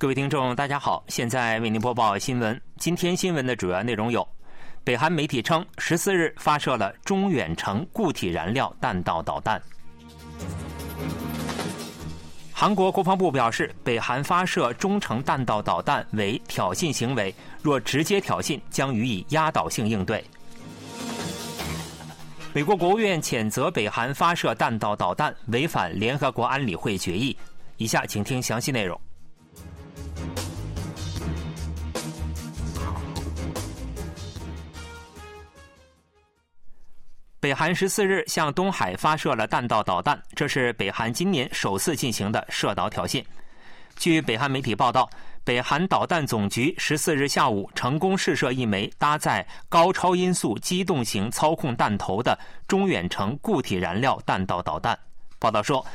各位听众，大家好，现在为您播报新闻。今天新闻的主要内容有：北韩媒体称，十四日发射了中远程固体燃料弹道导弹。韩国国防部表示，北韩发射中程弹道导弹为挑衅行为，若直接挑衅，将予以压倒性应对。美国国务院谴责北韩发射弹道导弹违反联合国安理会决议。以下请听详细内容。北韩十四日向东海发射了弹道导弹，这是北韩今年首次进行的射导挑衅。据北韩媒体报道，北韩导弹总局十四日下午成功试射一枚搭载高超音速机动型操控弹头的中远程固体燃料弹道导弹。报道说。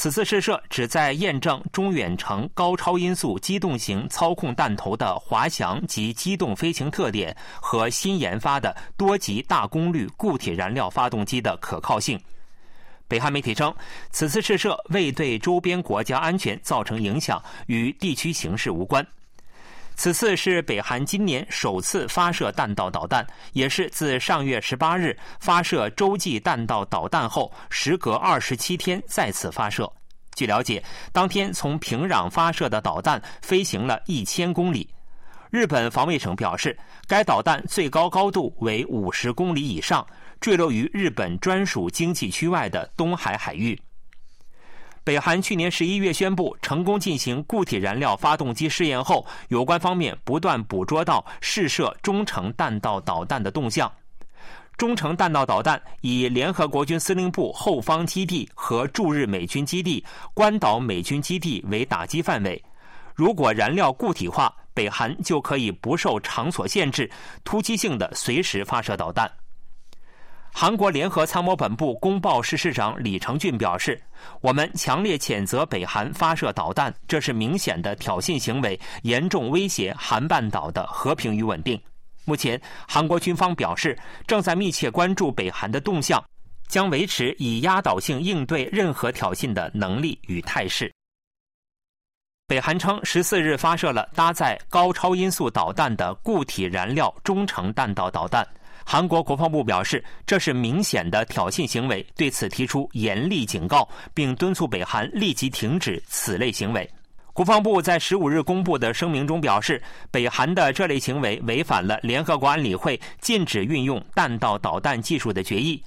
此次试射旨在验证中远程高超音速机动型操控弹头的滑翔及机动飞行特点和新研发的多级大功率固体燃料发动机的可靠性。北韩媒体称，此次试射未对周边国家安全造成影响，与地区形势无关。此次是北韩今年首次发射弹道导弹，也是自上月十八日发射洲际弹道导弹后，时隔二十七天再次发射。据了解，当天从平壤发射的导弹飞行了一千公里。日本防卫省表示，该导弹最高高度为五十公里以上，坠落于日本专属经济区外的东海海域。北韩去年十一月宣布成功进行固体燃料发动机试验后，有关方面不断捕捉到试射中程弹道导弹的动向。中程弹道导弹以联合国军司令部后方基地和驻日美军基地、关岛美军基地为打击范围。如果燃料固体化，北韩就可以不受场所限制，突击性的随时发射导弹。韩国联合参谋本部公报室室长李成俊表示：“我们强烈谴责北韩发射导弹，这是明显的挑衅行为，严重威胁韩半岛的和平与稳定。”目前，韩国军方表示正在密切关注北韩的动向，将维持以压倒性应对任何挑衅的能力与态势。北韩称，十四日发射了搭载高超音速导弹的固体燃料中程弹道导弹。韩国国防部表示，这是明显的挑衅行为，对此提出严厉警告，并敦促北韩立即停止此类行为。国防部在十五日公布的声明中表示，北韩的这类行为违反了联合国安理会禁止运用弹道导弹技术的决议。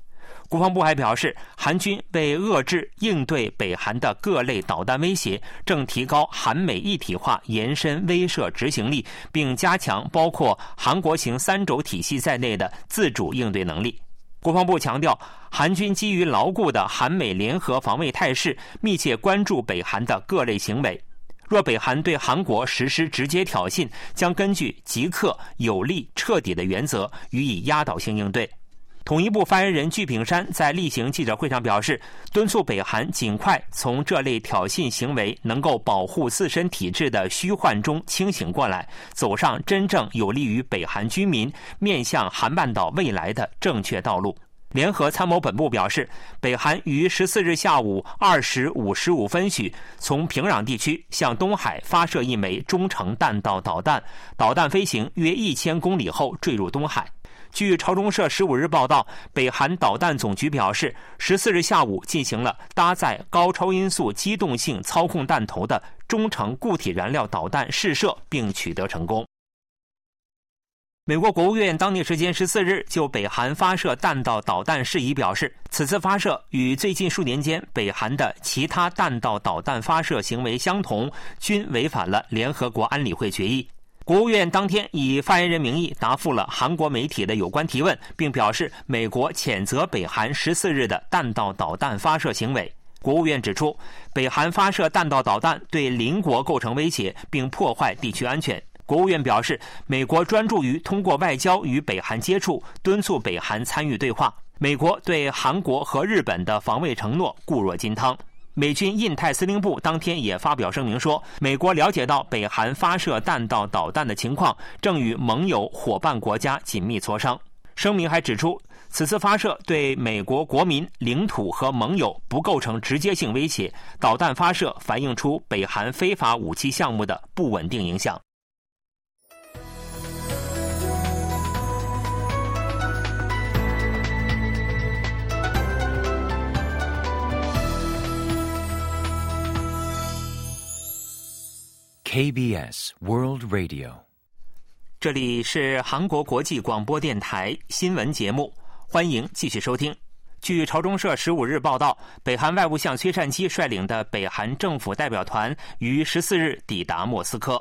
国防部还表示，韩军为遏制应对北韩的各类导弹威胁，正提高韩美一体化延伸威慑执行力，并加强包括韩国型三轴体系在内的自主应对能力。国防部强调，韩军基于牢固的韩美联合防卫态势，密切关注北韩的各类行为。若北韩对韩国实施直接挑衅，将根据即刻、有力、彻底的原则予以压倒性应对。统一部发言人具炳山在例行记者会上表示，敦促北韩尽快从这类挑衅行为能够保护自身体制的虚幻中清醒过来，走上真正有利于北韩居民面向韩半岛未来的正确道路。联合参谋本部表示，北韩于十四日下午二时五十五分许从平壤地区向东海发射一枚中程弹道导弹，导弹飞行约一千公里后坠入东海。据朝中社十五日报道，北韩导弹总局表示，十四日下午进行了搭载高超音速机动性操控弹头的中程固体燃料导弹试射，并取得成功。美国国务院当地时间十四日就北韩发射弹道导弹事宜表示，此次发射与最近数年间北韩的其他弹道导弹发射行为相同，均违反了联合国安理会决议。国务院当天以发言人名义答复了韩国媒体的有关提问，并表示美国谴责北韩十四日的弹道导弹发射行为。国务院指出，北韩发射弹道导弹对邻国构成威胁，并破坏地区安全。国务院表示，美国专注于通过外交与北韩接触，敦促北韩参与对话。美国对韩国和日本的防卫承诺固若金汤。美军印太司令部当天也发表声明说，美国了解到北韩发射弹道导弹的情况，正与盟友伙伴国家紧密磋商。声明还指出，此次发射对美国国民、领土和盟友不构成直接性威胁。导弹发射反映出北韩非法武器项目的不稳定影响。KBS World Radio，这里是韩国国际广播电台新闻节目，欢迎继续收听。据朝中社十五日报道，北韩外务相崔善基率领的北韩政府代表团于十四日抵达莫斯科。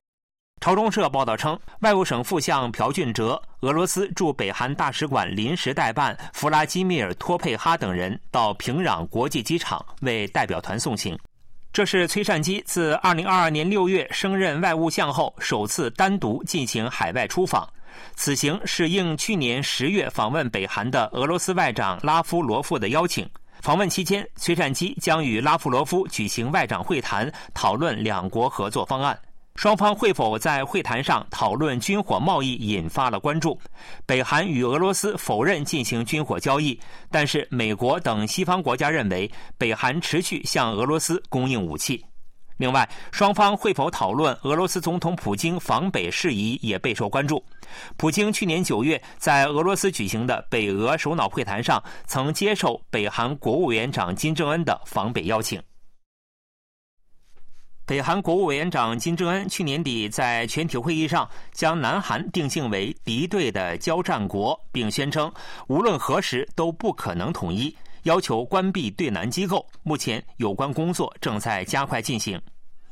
朝中社报道称，外务省副相朴俊哲、俄罗斯驻北韩大使馆临时代办弗拉基米尔·托佩哈等人到平壤国际机场为代表团送行。这是崔善基自2022年6月升任外务相后首次单独进行海外出访。此行是应去年十月访问北韩的俄罗斯外长拉夫罗夫的邀请。访问期间，崔善基将与拉夫罗夫举行外长会谈，讨论两国合作方案。双方会否在会谈上讨论军火贸易引发了关注。北韩与俄罗斯否认进行军火交易，但是美国等西方国家认为北韩持续向俄罗斯供应武器。另外，双方会否讨论俄罗斯总统普京访北事宜也备受关注。普京去年九月在俄罗斯举行的北俄首脑会谈上，曾接受北韩国务委员长金正恩的访北邀请。北韩国务委员长金正恩去年底在全体会议上将南韩定性为敌对的交战国，并宣称无论何时都不可能统一，要求关闭对南机构。目前有关工作正在加快进行。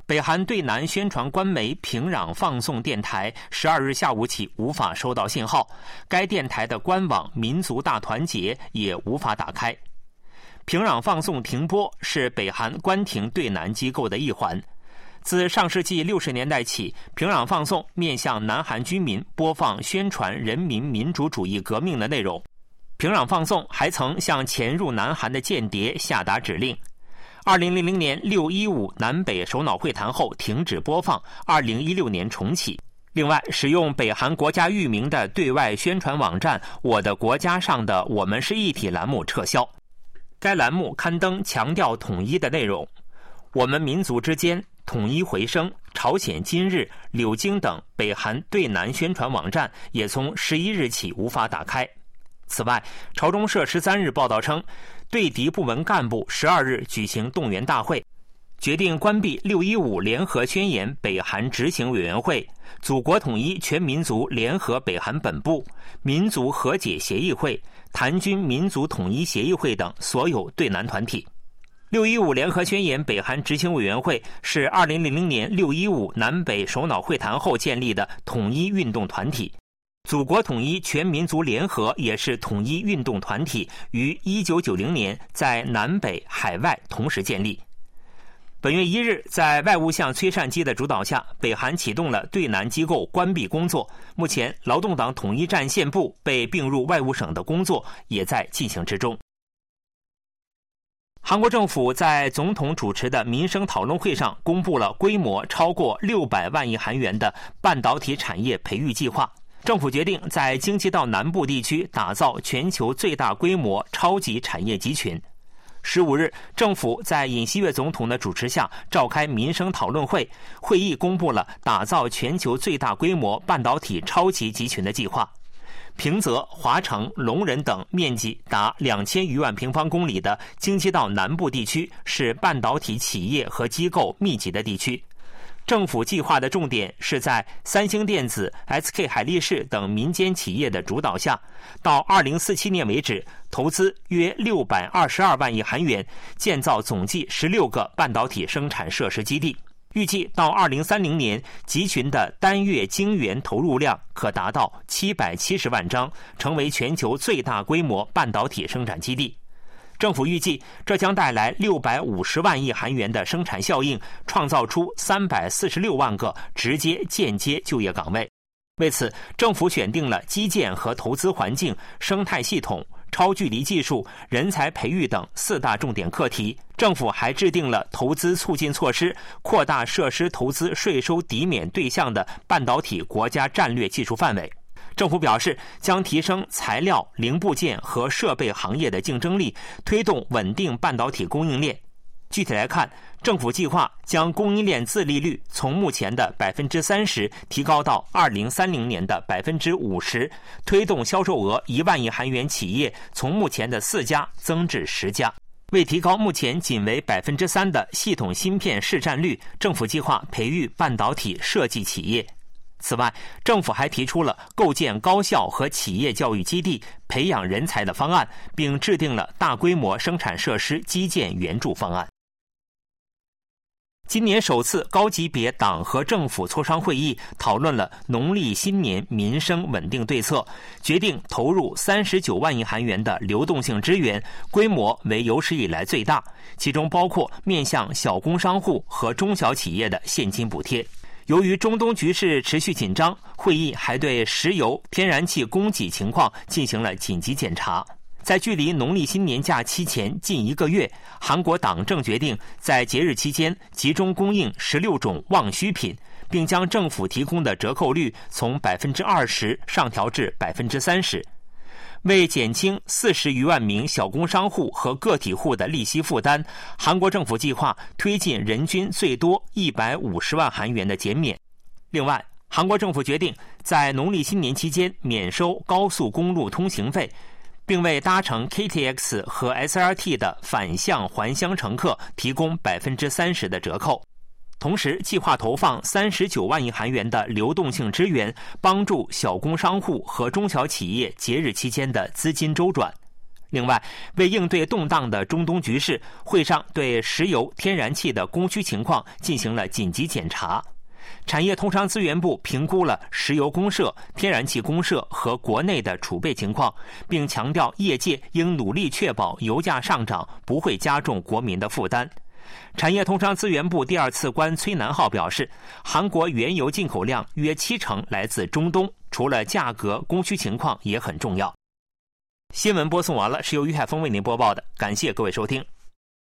北韩对南宣传官媒平壤放送电台十二日下午起无法收到信号，该电台的官网“民族大团结”也无法打开。平壤放送停播是北韩关停对南机构的一环。自上世纪六十年代起，平壤放送面向南韩居民播放宣传人民民主主义革命的内容。平壤放送还曾向潜入南韩的间谍下达指令。二零零零年六一五南北首脑会谈后停止播放，二零一六年重启。另外，使用北韩国家域名的对外宣传网站“我的国家”上的“我们是一体”栏目撤销。该栏目刊登强调统一的内容，我们民族之间。统一回声、朝鲜今日、柳京等北韩对南宣传网站也从十一日起无法打开。此外，朝中社十三日报道称，对敌部门干部十二日举行动员大会，决定关闭六一五联合宣言北韩执行委员会、祖国统一全民族联合北韩本部、民族和解协议会、谭军民族统一协议会等所有对南团体。六一五联合宣言北韩执行委员会是二零零零年六一五南北首脑会谈后建立的统一运动团体，祖国统一全民族联合也是统一运动团体，于一九九零年在南北海外同时建立。本月一日，在外务相崔善基的主导下，北韩启动了对南机构关闭工作。目前，劳动党统一战线部被并入外务省的工作也在进行之中。韩国政府在总统主持的民生讨论会上公布了规模超过六百万亿韩元的半导体产业培育计划。政府决定在京畿道南部地区打造全球最大规模超级产业集群。十五日，政府在尹锡悦总统的主持下召开民生讨论会，会议公布了打造全球最大规模半导体超级集群的计划。平泽、华城、龙仁等面积达两千余万平方公里的京畿道南部地区是半导体企业和机构密集的地区。政府计划的重点是在三星电子、SK 海力士等民间企业的主导下，到二零四七年为止，投资约六百二十二万亿韩元，建造总计十六个半导体生产设施基地。预计到二零三零年，集群的单月晶圆投入量可达到七百七十万张，成为全球最大规模半导体生产基地。政府预计，这将带来六百五十万亿韩元的生产效应，创造出三百四十六万个直接、间接就业岗位。为此，政府选定了基建和投资环境、生态系统。超距离技术、人才培育等四大重点课题，政府还制定了投资促进措施，扩大设施投资税收抵免对象的半导体国家战略技术范围。政府表示，将提升材料、零部件和设备行业的竞争力，推动稳定半导体供应链。具体来看，政府计划将供应链自利率从目前的百分之三十提高到二零三零年的百分之五十，推动销售额一万亿韩元企业从目前的四家增至十家。为提高目前仅为百分之三的系统芯片市占率，政府计划培育半导体设计企业。此外，政府还提出了构建高校和企业教育基地、培养人才的方案，并制定了大规模生产设施基建援助方案。今年首次高级别党和政府磋商会议讨论了农历新年民生稳定对策，决定投入三十九万亿韩元的流动性支援，规模为有史以来最大，其中包括面向小工商户和中小企业的现金补贴。由于中东局势持续紧张，会议还对石油、天然气供给情况进行了紧急检查。在距离农历新年假期前近一个月，韩国党政决定在节日期间集中供应十六种旺需品，并将政府提供的折扣率从百分之二十上调至百分之三十。为减轻四十余万名小工商户和个体户的利息负担，韩国政府计划推进人均最多一百五十万韩元的减免。另外，韩国政府决定在农历新年期间免收高速公路通行费。并为搭乘 KTX 和 SRT 的反向还乡乘客提供百分之三十的折扣，同时计划投放三十九万亿韩元的流动性支援，帮助小工商户和中小企业节日期间的资金周转。另外，为应对动荡的中东局势，会上对石油、天然气的供需情况进行了紧急检查。产业通商资源部评估了石油公社、天然气公社和国内的储备情况，并强调业界应努力确保油价上涨不会加重国民的负担。产业通商资源部第二次官崔南浩表示，韩国原油进口量约七成来自中东，除了价格，供需情况也很重要。新闻播送完了，是由于海峰为您播报的，感谢各位收听。